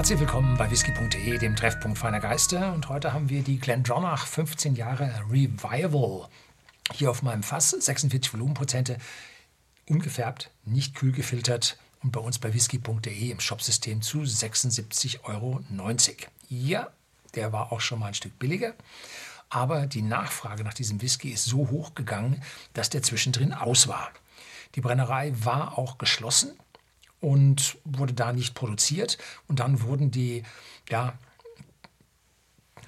Herzlich willkommen bei whisky.de, dem Treffpunkt feiner Geister. Und heute haben wir die Glendronach 15 Jahre Revival hier auf meinem Fass. 46 Volumenprozente, ungefärbt, nicht kühl gefiltert und bei uns bei whisky.de im Shopsystem zu 76,90 Euro. Ja, der war auch schon mal ein Stück billiger. Aber die Nachfrage nach diesem Whisky ist so hoch gegangen, dass der zwischendrin aus war. Die Brennerei war auch geschlossen und wurde da nicht produziert. Und dann wurden die ja,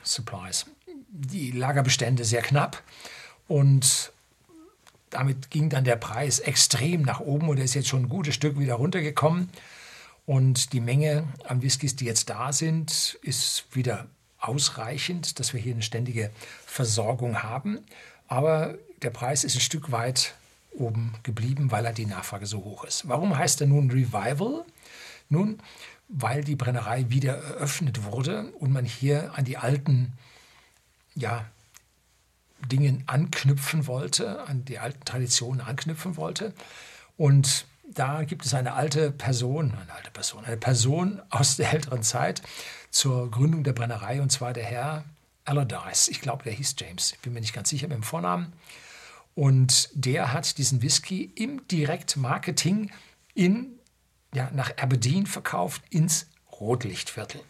Supplies, die Lagerbestände sehr knapp. Und damit ging dann der Preis extrem nach oben und er ist jetzt schon ein gutes Stück wieder runtergekommen. Und die Menge an Whiskys, die jetzt da sind, ist wieder ausreichend, dass wir hier eine ständige Versorgung haben. Aber der Preis ist ein Stück weit oben geblieben, weil er die Nachfrage so hoch ist. Warum heißt er nun Revival? Nun, weil die Brennerei wieder eröffnet wurde und man hier an die alten ja, Dinge anknüpfen wollte, an die alten Traditionen anknüpfen wollte. Und da gibt es eine alte Person, eine alte Person, eine Person aus der älteren Zeit zur Gründung der Brennerei, und zwar der Herr Allardyce. Ich glaube, der hieß James. Ich bin mir nicht ganz sicher mit dem Vornamen. Und der hat diesen Whisky im Direktmarketing in, ja, nach Aberdeen verkauft ins Rotlichtviertel.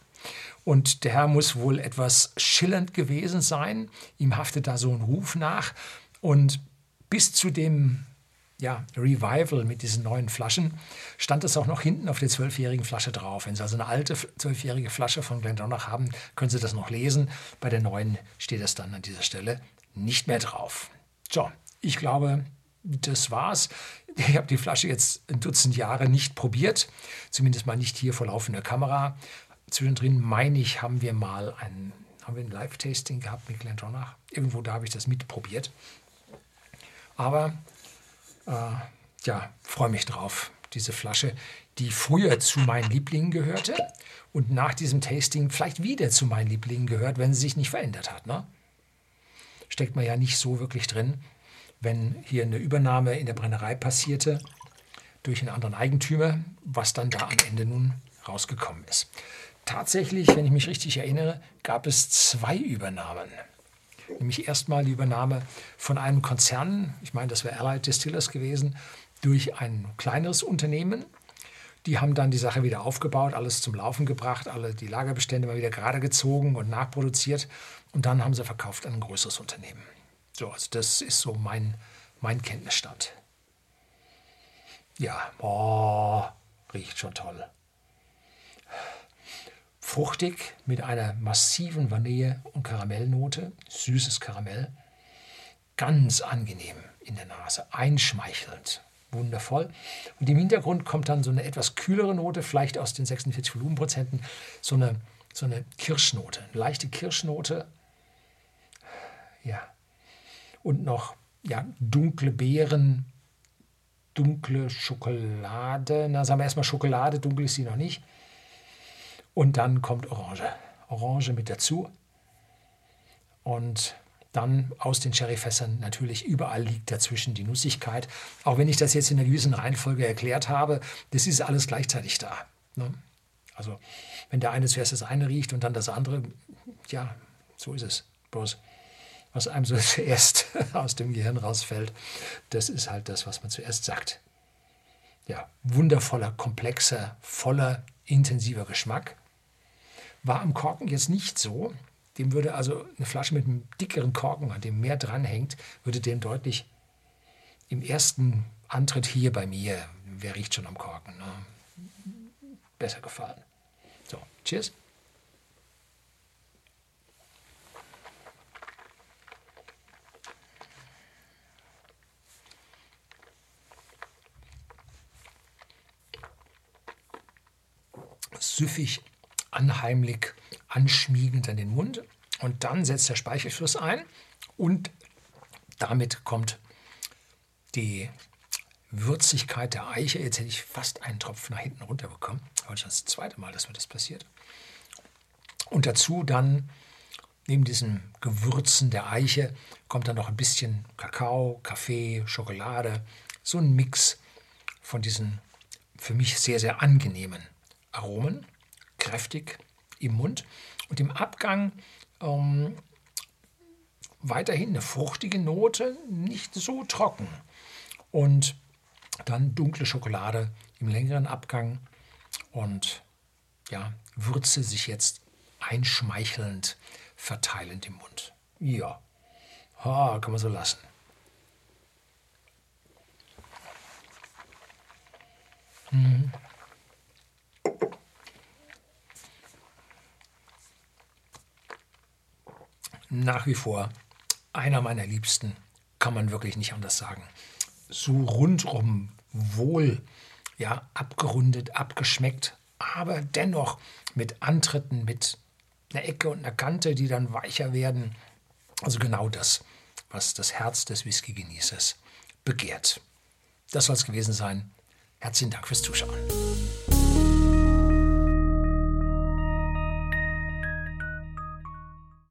Und der Herr muss wohl etwas schillernd gewesen sein. Ihm haftet da so ein Ruf nach. Und bis zu dem ja, Revival mit diesen neuen Flaschen stand es auch noch hinten auf der zwölfjährigen Flasche drauf. Wenn Sie also eine alte zwölfjährige Flasche von Glendronach haben, können Sie das noch lesen. Bei der neuen steht es dann an dieser Stelle nicht mehr drauf. So, ich glaube, das war's. Ich habe die Flasche jetzt ein Dutzend Jahre nicht probiert, zumindest mal nicht hier vor laufender Kamera. Zwischendrin, meine ich, haben wir mal ein, ein Live-Tasting gehabt mit Glendronach. Irgendwo da habe ich das mitprobiert. Aber äh, ja, freue mich drauf. Diese Flasche, die früher zu meinen Lieblingen gehörte und nach diesem Tasting vielleicht wieder zu meinen Lieblingen gehört, wenn sie sich nicht verändert hat. Ne? Steckt man ja nicht so wirklich drin wenn hier eine Übernahme in der Brennerei passierte durch einen anderen Eigentümer, was dann da am Ende nun rausgekommen ist. Tatsächlich, wenn ich mich richtig erinnere, gab es zwei Übernahmen. Nämlich erstmal die Übernahme von einem Konzern, ich meine, das wäre Allied Distillers gewesen, durch ein kleineres Unternehmen. Die haben dann die Sache wieder aufgebaut, alles zum Laufen gebracht, alle die Lagerbestände mal wieder gerade gezogen und nachproduziert. Und dann haben sie verkauft an ein größeres Unternehmen. So, also das ist so mein, mein Kenntnisstand. Ja, oh, riecht schon toll. Fruchtig mit einer massiven Vanille- und Karamellnote, süßes Karamell. Ganz angenehm in der Nase, einschmeichelnd, wundervoll. Und im Hintergrund kommt dann so eine etwas kühlere Note, vielleicht aus den 46 Volumenprozenten, so eine, so eine Kirschnote, eine leichte Kirschnote. Ja, und noch ja, dunkle Beeren, dunkle Schokolade. Na, sagen wir erstmal Schokolade, dunkel ist sie noch nicht. Und dann kommt Orange. Orange mit dazu. Und dann aus den Sherryfässern natürlich überall liegt dazwischen die Nussigkeit. Auch wenn ich das jetzt in einer gewissen Reihenfolge erklärt habe, das ist alles gleichzeitig da. Ne? Also wenn der eine zuerst das eine riecht und dann das andere, ja, so ist es. Bloß was einem so zuerst aus dem Gehirn rausfällt, das ist halt das, was man zuerst sagt. Ja, wundervoller, komplexer, voller, intensiver Geschmack. War am Korken jetzt nicht so. Dem würde also eine Flasche mit einem dickeren Korken, an dem mehr dranhängt, würde dem deutlich im ersten Antritt hier bei mir, wer riecht schon am Korken, ne? besser gefallen. So, cheers. Süffig, anheimlich, anschmiegend an den Mund. Und dann setzt der Speichelfluss ein und damit kommt die Würzigkeit der Eiche. Jetzt hätte ich fast einen Tropfen nach hinten runter bekommen. Aber schon das zweite Mal, dass mir das passiert. Und dazu dann, neben diesen Gewürzen der Eiche, kommt dann noch ein bisschen Kakao, Kaffee, Schokolade. So ein Mix von diesen für mich sehr, sehr angenehmen Aromen kräftig im Mund und im Abgang ähm, weiterhin eine fruchtige Note, nicht so trocken. Und dann dunkle Schokolade im längeren Abgang und ja, Würze sich jetzt einschmeichelnd verteilend im Mund. Ja, ha, kann man so lassen. Mhm. Nach wie vor einer meiner Liebsten, kann man wirklich nicht anders sagen. So rundum wohl, ja, abgerundet, abgeschmeckt, aber dennoch mit Antritten, mit einer Ecke und einer Kante, die dann weicher werden. Also genau das, was das Herz des Whisky-Genießers begehrt. Das soll es gewesen sein. Herzlichen Dank fürs Zuschauen.